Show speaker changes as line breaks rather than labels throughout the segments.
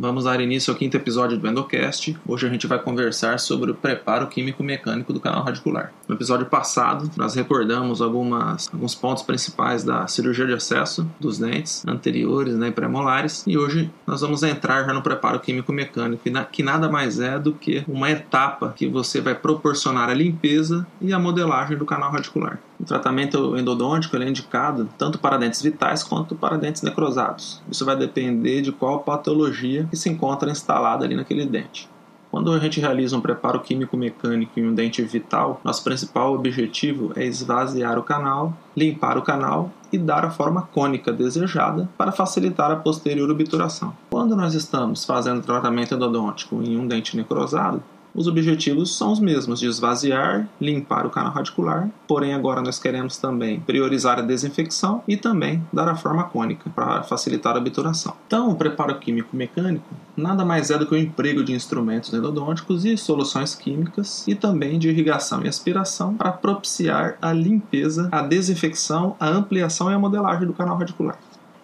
Vamos dar início ao quinto episódio do Endocast. Hoje a gente vai conversar sobre o preparo químico-mecânico do canal radicular. No episódio passado, nós recordamos algumas, alguns pontos principais da cirurgia de acesso dos dentes anteriores né, e pré-molares, e hoje nós vamos entrar já no preparo químico-mecânico, que nada mais é do que uma etapa que você vai proporcionar a limpeza e a modelagem do canal radicular. O tratamento endodôntico é indicado tanto para dentes vitais quanto para dentes necrosados. Isso vai depender de qual patologia que se encontra instalada ali naquele dente. Quando a gente realiza um preparo químico-mecânico em um dente vital, nosso principal objetivo é esvaziar o canal, limpar o canal e dar a forma cônica desejada para facilitar a posterior obturação. Quando nós estamos fazendo tratamento endodôntico em um dente necrosado, os objetivos são os mesmos, de esvaziar, limpar o canal radicular, porém agora nós queremos também priorizar a desinfecção e também dar a forma cônica para facilitar a obturação. Então, o preparo químico mecânico nada mais é do que o emprego de instrumentos endodônticos e soluções químicas e também de irrigação e aspiração para propiciar a limpeza, a desinfecção, a ampliação e a modelagem do canal radicular.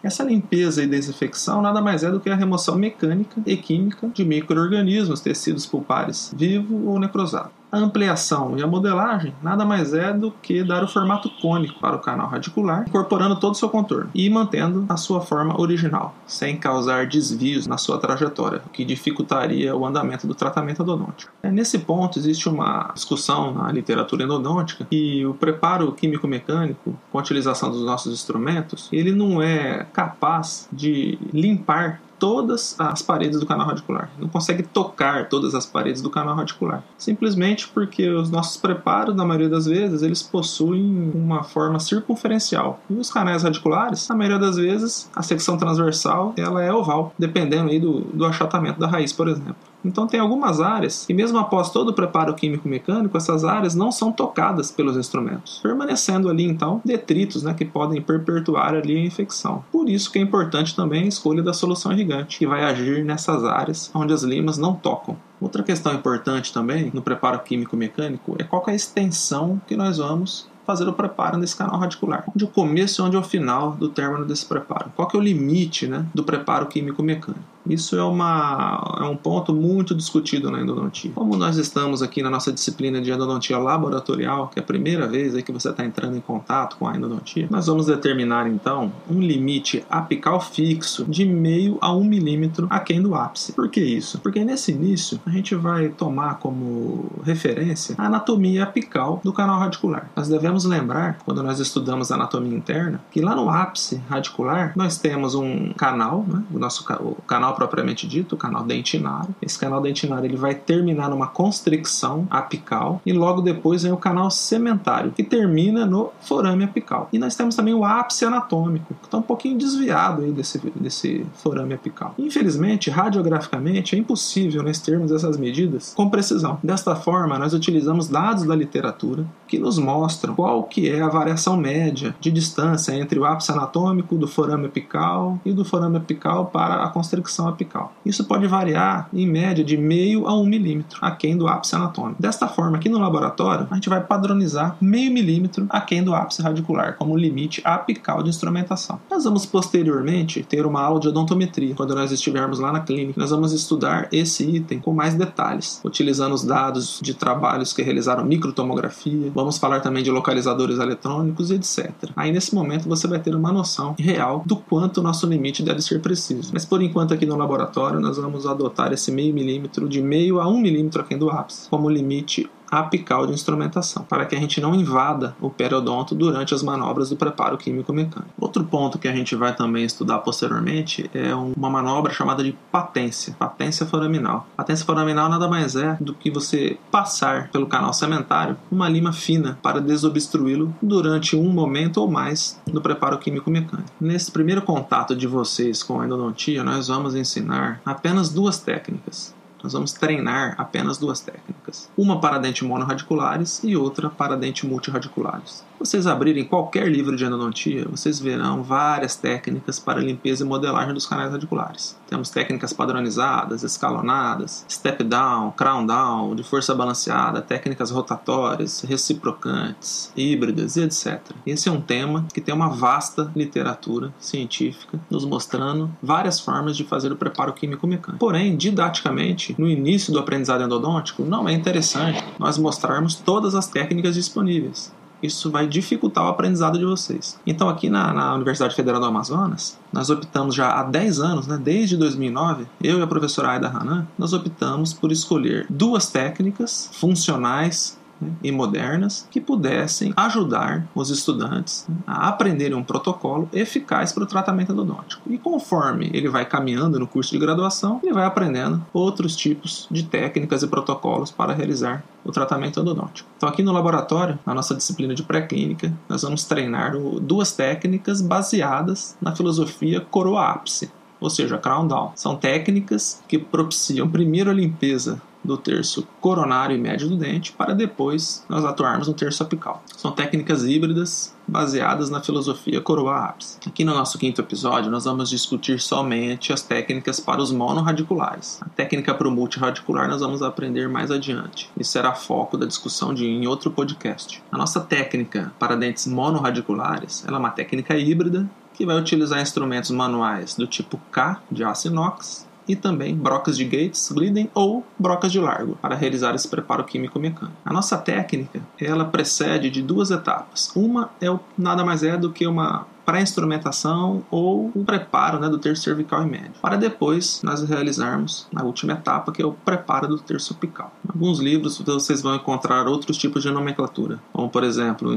Essa limpeza e desinfecção nada mais é do que a remoção mecânica e química de micro-organismos, tecidos pulpares, vivo ou necrosado. A ampliação e a modelagem nada mais é do que dar o formato cônico para o canal radicular, incorporando todo o seu contorno e mantendo a sua forma original, sem causar desvios na sua trajetória, o que dificultaria o andamento do tratamento endodôntico. É, nesse ponto, existe uma discussão na literatura endodôntica que o preparo químico-mecânico, com a utilização dos nossos instrumentos, ele não é capaz de limpar todas as paredes do canal radicular. Não consegue tocar todas as paredes do canal radicular. Simplesmente porque os nossos preparos, na maioria das vezes, eles possuem uma forma circunferencial. E os canais radiculares, na maioria das vezes, a secção transversal ela é oval, dependendo aí do, do achatamento da raiz, por exemplo. Então tem algumas áreas que mesmo após todo o preparo químico-mecânico, essas áreas não são tocadas pelos instrumentos, permanecendo ali então detritos né, que podem perpetuar ali a infecção. Por isso que é importante também a escolha da solução irrigante, que vai agir nessas áreas onde as limas não tocam. Outra questão importante também no preparo químico-mecânico é qual é a extensão que nós vamos fazer o preparo nesse canal radicular. Onde o começo e onde é o final do término desse preparo. Qual que é o limite né, do preparo químico-mecânico. Isso é, uma, é um ponto muito discutido na endodontia. Como nós estamos aqui na nossa disciplina de endodontia laboratorial, que é a primeira vez aí que você está entrando em contato com a endodontia, nós vamos determinar então um limite apical fixo de meio a um milímetro aquém do ápice. Por que isso? Porque nesse início a gente vai tomar como referência a anatomia apical do canal radicular. Nós devemos lembrar, quando nós estudamos anatomia interna, que lá no ápice radicular nós temos um canal, né, o nosso o canal propriamente dito, o canal dentinário. Esse canal dentinário ele vai terminar numa constricção apical e logo depois vem o canal sementário, que termina no forame apical. E nós temos também o ápice anatômico, que está um pouquinho desviado aí desse, desse forame apical. Infelizmente, radiograficamente, é impossível nós termos essas medidas com precisão. Desta forma, nós utilizamos dados da literatura que nos mostram qual que é a variação média de distância entre o ápice anatômico do forame apical e do forame apical para a constricção apical. Isso pode variar em média de meio a um milímetro aquém do ápice anatômico. Desta forma, aqui no laboratório, a gente vai padronizar meio milímetro aquém do ápice radicular como limite apical de instrumentação. Nós vamos posteriormente ter uma aula de odontometria. Quando nós estivermos lá na clínica, nós vamos estudar esse item com mais detalhes, utilizando os dados de trabalhos que realizaram microtomografia. Vamos falar também de localizadores eletrônicos e etc. Aí nesse momento você vai ter uma noção real do quanto o nosso limite deve ser preciso. Mas por enquanto aqui no laboratório, nós vamos adotar esse meio milímetro de meio a um milímetro aqui do ápice como limite apical de instrumentação, para que a gente não invada o periodonto durante as manobras do preparo químico-mecânico. Outro ponto que a gente vai também estudar posteriormente é uma manobra chamada de patência, patência foraminal. Patência foraminal nada mais é do que você passar pelo canal sementário uma lima fina para desobstruí-lo durante um momento ou mais do preparo químico-mecânico. Nesse primeiro contato de vocês com a endodontia, nós vamos ensinar apenas duas técnicas. Nós vamos treinar apenas duas técnicas. Uma para dentes monorradiculares e outra para dentes multirradiculares. Vocês abrirem qualquer livro de endodontia, vocês verão várias técnicas para limpeza e modelagem dos canais radiculares. Temos técnicas padronizadas, escalonadas, step down, crown down, de força balanceada, técnicas rotatórias, reciprocantes, híbridas e etc. Esse é um tema que tem uma vasta literatura científica nos mostrando várias formas de fazer o preparo químico mecânico. Porém, didaticamente, no início do aprendizado endodôntico, não é interessante nós mostrarmos todas as técnicas disponíveis isso vai dificultar o aprendizado de vocês. Então, aqui na, na, Universidade Federal do Amazonas, nós optamos já há 10 anos, né, desde 2009, eu e a professora Aida Hanan, nós optamos por escolher duas técnicas funcionais né, e modernas que pudessem ajudar os estudantes a aprenderem um protocolo eficaz para o tratamento endodôntico. E conforme ele vai caminhando no curso de graduação, ele vai aprendendo outros tipos de técnicas e protocolos para realizar o tratamento endodôntico. Então, aqui no laboratório, na nossa disciplina de pré-clínica, nós vamos treinar duas técnicas baseadas na filosofia coroa-ápice, ou seja, crown down. São técnicas que propiciam primeiro a limpeza do terço coronário e médio do dente, para depois nós atuarmos no terço apical. São técnicas híbridas baseadas na filosofia coroa ápice. Aqui no nosso quinto episódio, nós vamos discutir somente as técnicas para os monorradiculares. A técnica para o multiradicular nós vamos aprender mais adiante. Isso será foco da discussão de em outro podcast. A nossa técnica para dentes monorradiculares é uma técnica híbrida que vai utilizar instrumentos manuais do tipo K de aço inox e também brocas de Gates, Glidden ou brocas de largo para realizar esse preparo químico mecânico. A nossa técnica, ela precede de duas etapas. Uma é o, nada mais é do que uma pré-instrumentação ou o preparo né, do terço cervical e médio, para depois nós realizarmos a última etapa, que é o preparo do terço apical. Em alguns livros vocês vão encontrar outros tipos de nomenclatura, como por exemplo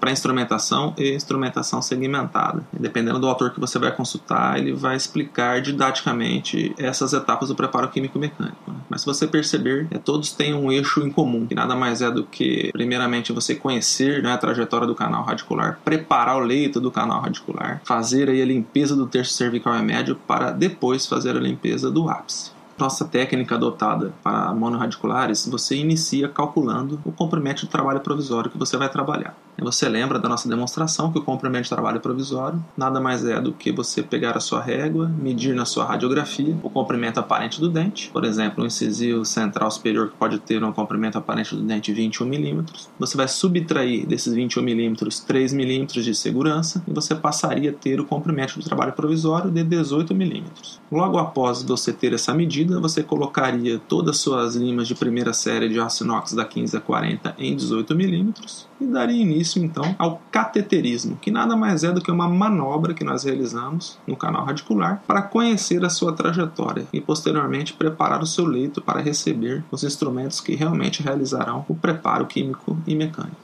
pré-instrumentação e instrumentação segmentada. dependendo do autor que você vai consultar, ele vai explicar didaticamente essas etapas do preparo químico-mecânico. Né? Mas se você perceber, é, todos têm um eixo em comum, que nada mais é do que, primeiramente, você conhecer né, a trajetória do canal radicular, preparar o leito do canal radicular, fazer aí a limpeza do terço cervical e médio para depois fazer a limpeza do ápice. Nossa técnica adotada para monorradiculares, você inicia calculando o comprimento de trabalho provisório que você vai trabalhar. Você lembra da nossa demonstração que o comprimento de trabalho provisório nada mais é do que você pegar a sua régua, medir na sua radiografia o comprimento aparente do dente, por exemplo, um incisivo central superior que pode ter um comprimento aparente do dente 21 milímetros. Você vai subtrair desses 21 milímetros 3 milímetros de segurança e você passaria a ter o comprimento de trabalho provisório de 18 milímetros. Logo após você ter essa medida, você colocaria todas as suas limas de primeira série de aço inox da 15 a 40 em 18 milímetros e daria início então ao cateterismo, que nada mais é do que uma manobra que nós realizamos no canal radicular para conhecer a sua trajetória e posteriormente preparar o seu leito para receber os instrumentos que realmente realizarão o preparo químico e mecânico.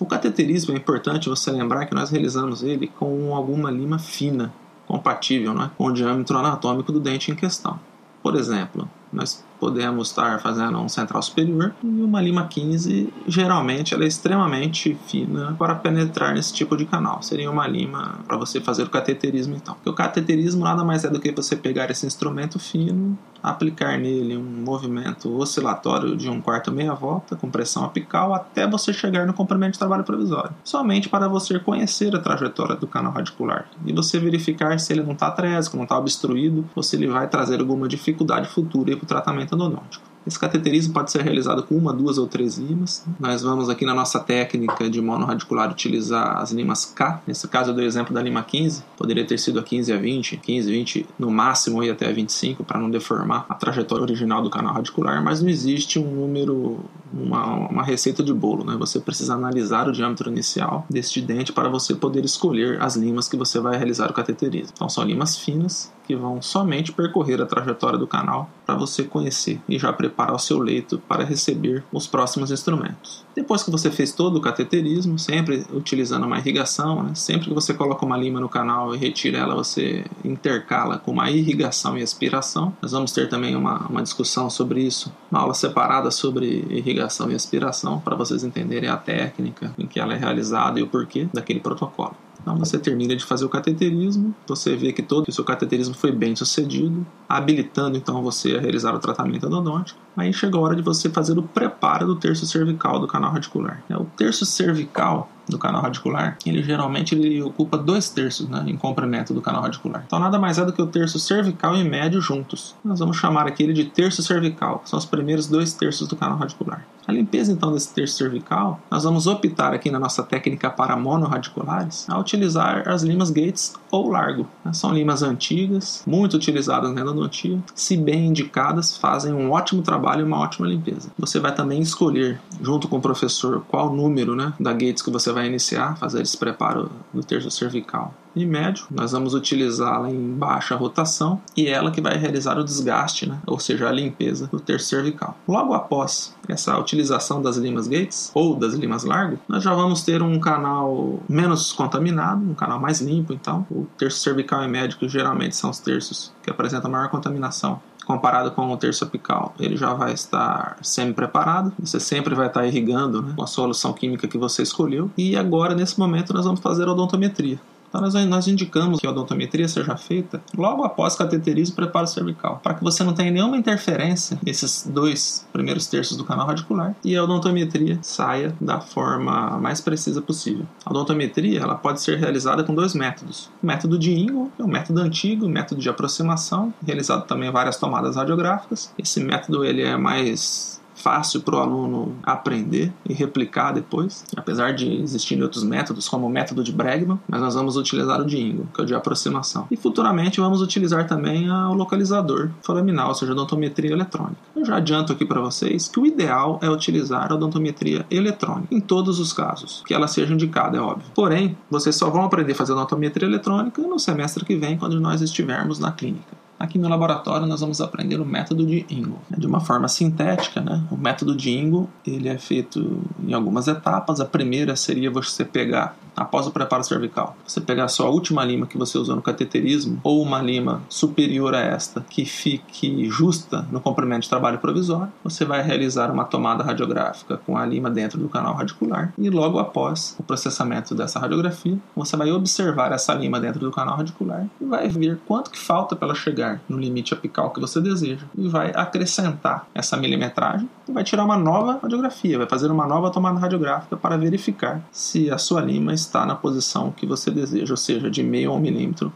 O cateterismo é importante você lembrar que nós realizamos ele com alguma lima fina, compatível é, com o diâmetro anatômico do dente em questão. Por exemplo, nós podemos estar fazendo um central superior e uma lima 15 geralmente ela é extremamente fina para penetrar nesse tipo de canal. Seria uma lima para você fazer o cateterismo então. Porque o cateterismo nada mais é do que você pegar esse instrumento fino aplicar nele um movimento oscilatório de um quarto meia volta com pressão apical até você chegar no comprimento de trabalho provisório somente para você conhecer a trajetória do canal radicular e você verificar se ele não está trésico, não está obstruído ou se ele vai trazer alguma dificuldade futura para o tratamento tratamento endodôntico. Esse cateterismo pode ser realizado com uma, duas ou três limas. Nós vamos aqui na nossa técnica de monorradicular utilizar as limas K. Nesse caso eu dei o exemplo da lima 15, poderia ter sido a 15 a 20, 15, 20 no máximo e até a 25 para não deformar a trajetória original do canal radicular, mas não existe um número, uma, uma receita de bolo. Né? Você precisa analisar o diâmetro inicial deste dente para você poder escolher as limas que você vai realizar o cateterismo. Então são limas finas que vão somente percorrer a trajetória do canal para você conhecer e já preparar o seu leito para receber os próximos instrumentos. Depois que você fez todo o cateterismo, sempre utilizando uma irrigação, né? sempre que você coloca uma lima no canal e retira ela, você intercala com uma irrigação e aspiração. Nós vamos ter também uma, uma discussão sobre isso, uma aula separada sobre irrigação e aspiração, para vocês entenderem a técnica em que ela é realizada e o porquê daquele protocolo. Então você termina de fazer o cateterismo, você vê que todo o seu cateterismo foi bem sucedido, habilitando então você a realizar o tratamento endodôntico. Aí chega a hora de você fazer o preparo do terço cervical do canal radicular. É, o terço cervical do canal radicular, ele geralmente ele ocupa dois terços né, em comprimento do canal radicular. Então nada mais é do que o terço cervical e médio juntos. Nós vamos chamar aquele de terço cervical, são os primeiros dois terços do canal radicular. A limpeza então desse terço cervical, nós vamos optar aqui na nossa técnica para monorradiculares a utilizar as limas Gates ou largo. São limas antigas, muito utilizadas na endodontia, se bem indicadas, fazem um ótimo trabalho e uma ótima limpeza. Você vai também escolher, junto com o professor, qual número né, da Gates que você vai iniciar, fazer esse preparo do terço cervical e médio. Nós vamos utilizá-la em baixa rotação e ela que vai realizar o desgaste, né? ou seja, a limpeza do terço cervical. Logo após essa utilização das limas Gates ou das limas Largo, nós já vamos ter um canal menos contaminado, um canal mais limpo. Então, o terço cervical e médio, que geralmente são os terços que apresentam maior contaminação, comparado com o terço apical, ele já vai estar semi-preparado. Você sempre vai estar irrigando né, com a solução química que você escolheu. E agora, nesse momento, nós vamos fazer a odontometria. Então, nós, indicamos que a odontometria seja feita logo após cateterismo e preparo cervical, para que você não tenha nenhuma interferência nesses dois primeiros terços do canal radicular e a odontometria saia da forma mais precisa possível. A odontometria ela pode ser realizada com dois métodos: o método de Ingo, que é o método antigo, método de aproximação, realizado também várias tomadas radiográficas. Esse método ele é mais fácil para o aluno aprender e replicar depois, apesar de existirem outros métodos, como o método de Bregman, mas nós vamos utilizar o de Ingo, que é o de aproximação. E futuramente vamos utilizar também o localizador foraminal, ou seja, a odontometria eletrônica. Eu já adianto aqui para vocês que o ideal é utilizar a odontometria eletrônica, em todos os casos, que ela seja indicada, é óbvio. Porém, vocês só vão aprender a fazer odontometria eletrônica no semestre que vem, quando nós estivermos na clínica. Aqui no laboratório nós vamos aprender o método de Ingo, de uma forma sintética, né? O método de Ingo ele é feito em algumas etapas. A primeira seria você pegar após o preparo cervical, você pegar a sua última lima que você usou no cateterismo ou uma lima superior a esta que fique justa no comprimento de trabalho provisório, você vai realizar uma tomada radiográfica com a lima dentro do canal radicular e logo após o processamento dessa radiografia, você vai observar essa lima dentro do canal radicular e vai ver quanto que falta para ela chegar no limite apical que você deseja e vai acrescentar essa milimetragem e vai tirar uma nova radiografia, vai fazer uma nova tomada radiográfica para verificar se a sua lima está na posição que você deseja, ou seja, de meio a um milímetro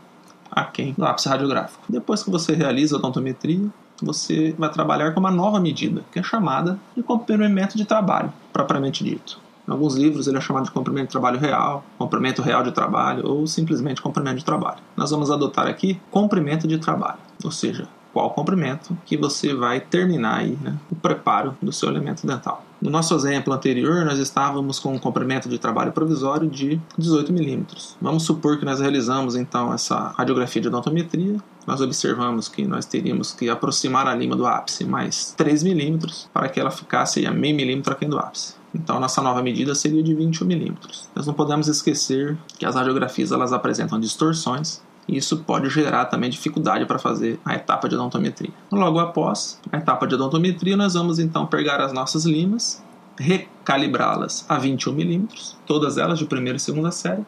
aquém do ápice radiográfico. Depois que você realiza a odontometria, você vai trabalhar com uma nova medida, que é chamada de comprimento de trabalho, propriamente dito. Em alguns livros ele é chamado de comprimento de trabalho real, comprimento real de trabalho ou simplesmente comprimento de trabalho. Nós vamos adotar aqui comprimento de trabalho, ou seja, qual comprimento que você vai terminar aí, né, o preparo do seu elemento dental. No nosso exemplo anterior, nós estávamos com um comprimento de trabalho provisório de 18 milímetros. Vamos supor que nós realizamos então essa radiografia de odontometria. Nós observamos que nós teríamos que aproximar a lima do ápice mais 3 milímetros para que ela ficasse a meio milímetro aquém do ápice. Então, nossa nova medida seria de 21 milímetros. Nós não podemos esquecer que as radiografias elas apresentam distorções e isso pode gerar também dificuldade para fazer a etapa de odontometria. Logo após a etapa de odontometria, nós vamos então pegar as nossas limas, recalibrá-las a 21 milímetros, todas elas de primeira e segunda série,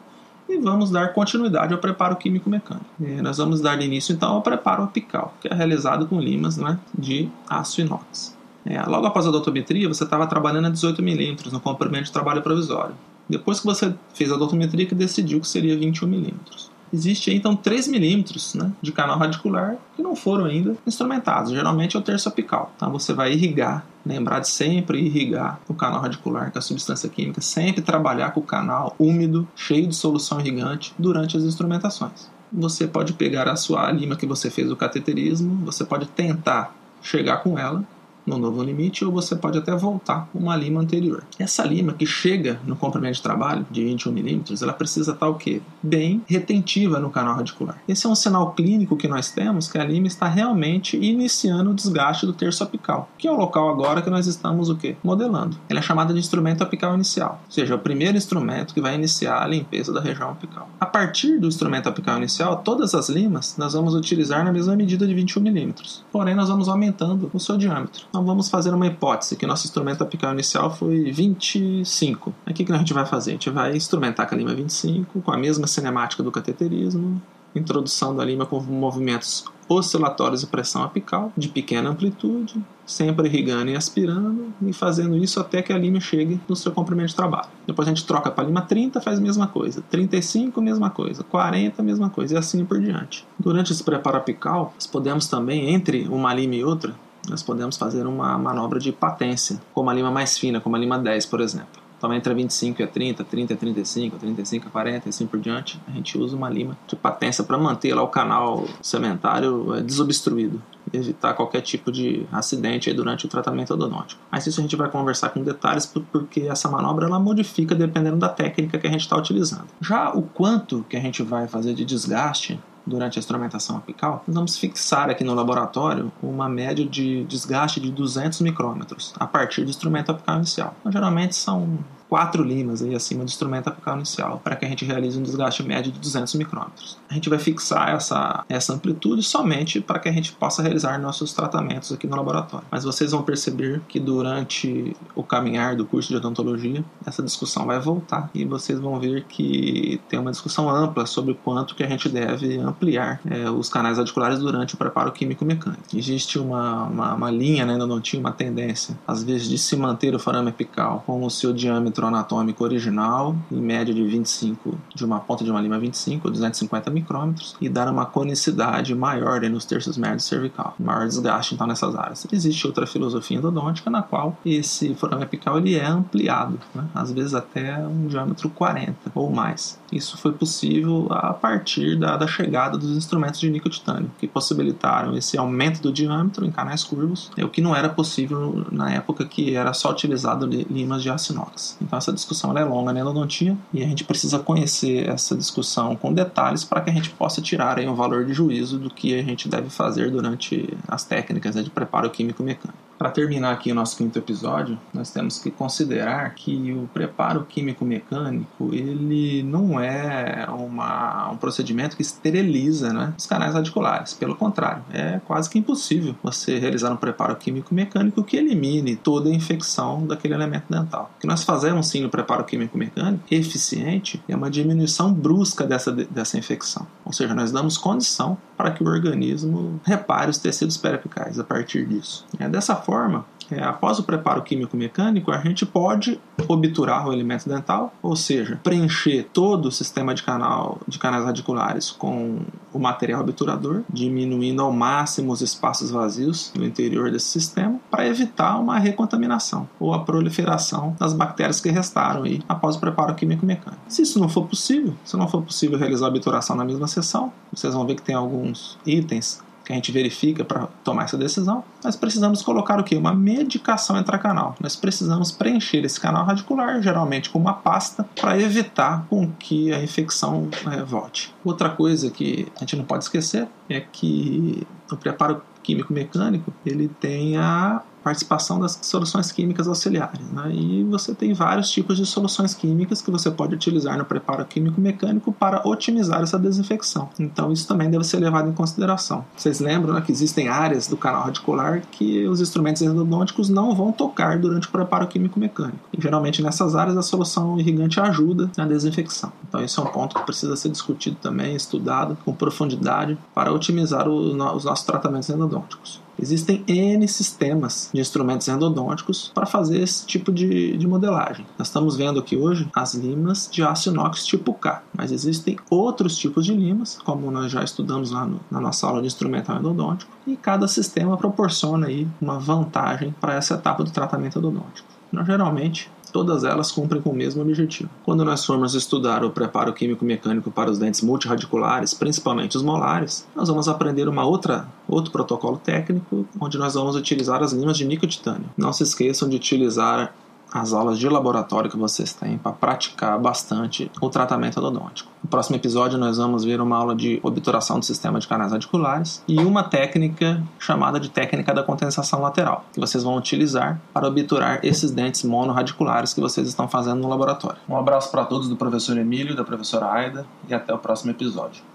e vamos dar continuidade ao preparo químico mecânico. Nós vamos dar início então ao preparo apical, que é realizado com limas né, de aço inox. É, logo após a odontometria, você estava trabalhando a 18 milímetros no comprimento de trabalho provisório. Depois que você fez a odontometria, que decidiu que seria 21 milímetros existe então 3 milímetros né, de canal radicular que não foram ainda instrumentados. Geralmente é o terço apical. Então você vai irrigar, lembrar de sempre irrigar o canal radicular com a substância química, sempre trabalhar com o canal úmido, cheio de solução irrigante durante as instrumentações. Você pode pegar a sua lima que você fez o cateterismo, você pode tentar chegar com ela no novo limite ou você pode até voltar uma lima anterior. Essa lima que chega no comprimento de trabalho de 21 milímetros, ela precisa estar o quê? Bem retentiva no canal radicular. Esse é um sinal clínico que nós temos que a lima está realmente iniciando o desgaste do terço apical, que é o local agora que nós estamos o quê? Modelando. Ela é chamada de instrumento apical inicial, ou seja, é o primeiro instrumento que vai iniciar a limpeza da região apical. A partir do instrumento apical inicial, todas as limas nós vamos utilizar na mesma medida de 21 milímetros, porém nós vamos aumentando o seu diâmetro Então vamos fazer uma hipótese, que nosso instrumento apical inicial foi 25. O que, a gente vai fazer? A gente vai instrumentar com a lima 25, com a mesma cinemática do cateterismo, introdução da lima com movimentos oscilatórios de pressão apical de pequena amplitude, sempre irrigando e aspirando e fazendo isso até que a lima chegue no seu comprimento de trabalho. Depois a gente troca para a lima 30, faz a mesma coisa, 35, mesma coisa, 40, mesma coisa e assim por diante. Durante esse preparo apical, nós podemos também, entre uma lima e outra, nós podemos fazer uma manobra de patência, com uma lima mais fina, como a lima 10, por exemplo. Então, entre 25 e 30, 30 e 35, 35 e 40 e assim por diante, a gente usa uma lima de patência para manter lá o canal sementário é, desobstruído e evitar qualquer tipo de acidente durante o tratamento odontológico. Mas isso a gente vai conversar com detalhes porque essa manobra ela modifica dependendo da técnica que a gente está utilizando. Já o quanto que a gente vai fazer de desgaste durante a instrumentação apical, vamos fixar aqui no laboratório uma média de desgaste de 200 micrômetros a partir do instrumento apical inicial. Então, geralmente são quatro limas aí acima do instrumento apical inicial para que a gente realize um desgaste médio de 200 micrômetros. A gente vai fixar essa, essa amplitude somente para que a gente possa realizar nossos tratamentos aqui no laboratório. Mas vocês vão perceber que durante o caminhar do curso de odontologia, essa discussão vai voltar e vocês vão ver que tem uma discussão ampla sobre quanto que a gente deve ampliar é, os canais radiculares durante o preparo químico-mecânico. Existe uma, uma, uma linha, né, não tinha uma tendência, às vezes, de se manter o forame apical com o seu diâmetro diâmetro anatômico original, em média de 25, de uma ponta de uma lima 25 ou 250 micrômetros, e dar uma conicidade maior nos terços médios cervical, maior desgaste então nessas áreas. Existe outra filosofia endodôntica na qual esse forame apical ele é ampliado, né? às vezes até um diâmetro 40 ou mais. Isso foi possível a partir da, da chegada dos instrumentos de níquel titânio, que possibilitaram esse aumento do diâmetro em canais curvos, é o que não era possível na época que era só utilizado limas de aço inox. Então essa discussão é longa na endodontia e a gente precisa conhecer essa discussão com detalhes para que a gente possa tirar aí um valor de juízo do que a gente deve fazer durante as técnicas né, de preparo químico mecânico. Para terminar aqui o nosso quinto episódio, nós temos que considerar que o preparo químico-mecânico ele não é uma, um procedimento que esteriliza né, os canais radiculares. Pelo contrário, é quase que impossível você realizar um preparo químico-mecânico que elimine toda a infecção daquele elemento dental. O que nós fazemos sim no preparo químico-mecânico eficiente é uma diminuição brusca dessa, dessa infecção. Ou seja, nós damos condição para que o organismo repare os tecidos perapicais a partir disso. É dessa forma é, após o preparo químico-mecânico, a gente pode obturar o elemento dental, ou seja, preencher todo o sistema de, canal, de canais radiculares com o material obturador, diminuindo ao máximo os espaços vazios no interior desse sistema, para evitar uma recontaminação ou a proliferação das bactérias que restaram aí após o preparo químico-mecânico. Se isso não for possível, se não for possível realizar a obturação na mesma sessão, vocês vão ver que tem alguns itens que a gente verifica para tomar essa decisão, nós precisamos colocar o que? Uma medicação intracanal. Nós precisamos preencher esse canal radicular, geralmente com uma pasta, para evitar com que a infecção é, volte. Outra coisa que a gente não pode esquecer é que o preparo químico mecânico ele tem a participação das soluções químicas auxiliares. Né? E você tem vários tipos de soluções químicas que você pode utilizar no preparo químico mecânico para otimizar essa desinfecção. Então isso também deve ser levado em consideração. Vocês lembram né, que existem áreas do canal radicular que os instrumentos endodônticos não vão tocar durante o preparo químico mecânico. E geralmente nessas áreas a solução irrigante ajuda na desinfecção. Então isso é um ponto que precisa ser discutido também, estudado com profundidade para otimizar os nossos tratamentos endodônticos. Existem N sistemas de instrumentos endodônticos para fazer esse tipo de, de modelagem. Nós estamos vendo aqui hoje as limas de aço inox tipo K, mas existem outros tipos de limas, como nós já estudamos lá no, na nossa aula de instrumental endodôntico, e cada sistema proporciona aí uma vantagem para essa etapa do tratamento endodôntico. Nós, geralmente, todas elas cumprem com o mesmo objetivo. Quando nós formos estudar o preparo químico-mecânico para os dentes multiradiculares, principalmente os molares, nós vamos aprender uma outra outro protocolo técnico, onde nós vamos utilizar as limas de níquel titânio. Não se esqueçam de utilizar as aulas de laboratório que vocês têm para praticar bastante o tratamento odontológico. No próximo episódio nós vamos ver uma aula de obturação do sistema de canais radiculares e uma técnica chamada de técnica da condensação lateral, que vocês vão utilizar para obturar esses dentes monorradiculares que vocês estão fazendo no laboratório. Um abraço para todos do professor Emílio, da professora Aida e até o próximo episódio.